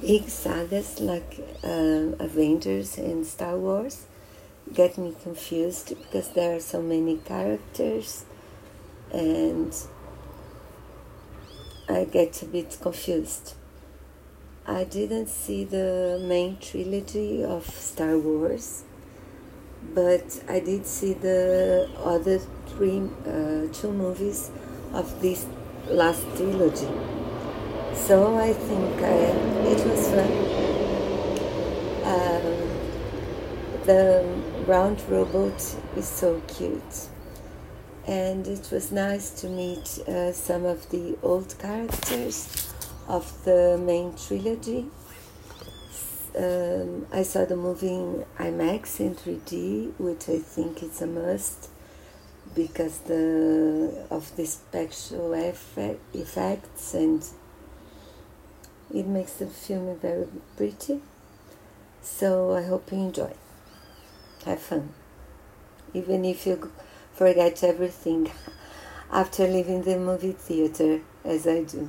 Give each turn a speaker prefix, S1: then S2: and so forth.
S1: big sagas like um, Avengers and Star Wars get me confused because there are so many characters and I get a bit confused. I didn't see the main trilogy of Star Wars, but I did see the other three, uh, two movies of this last trilogy. So I think I, it was fun. Um, the round robot is so cute. And it was nice to meet uh, some of the old characters of the main trilogy. Um, I saw the movie in IMAX in 3D, which I think is a must because the of the special effect, effects and it makes the film very pretty. So I hope you enjoy. Have fun. Even if you forget everything after leaving the movie theater, as I do.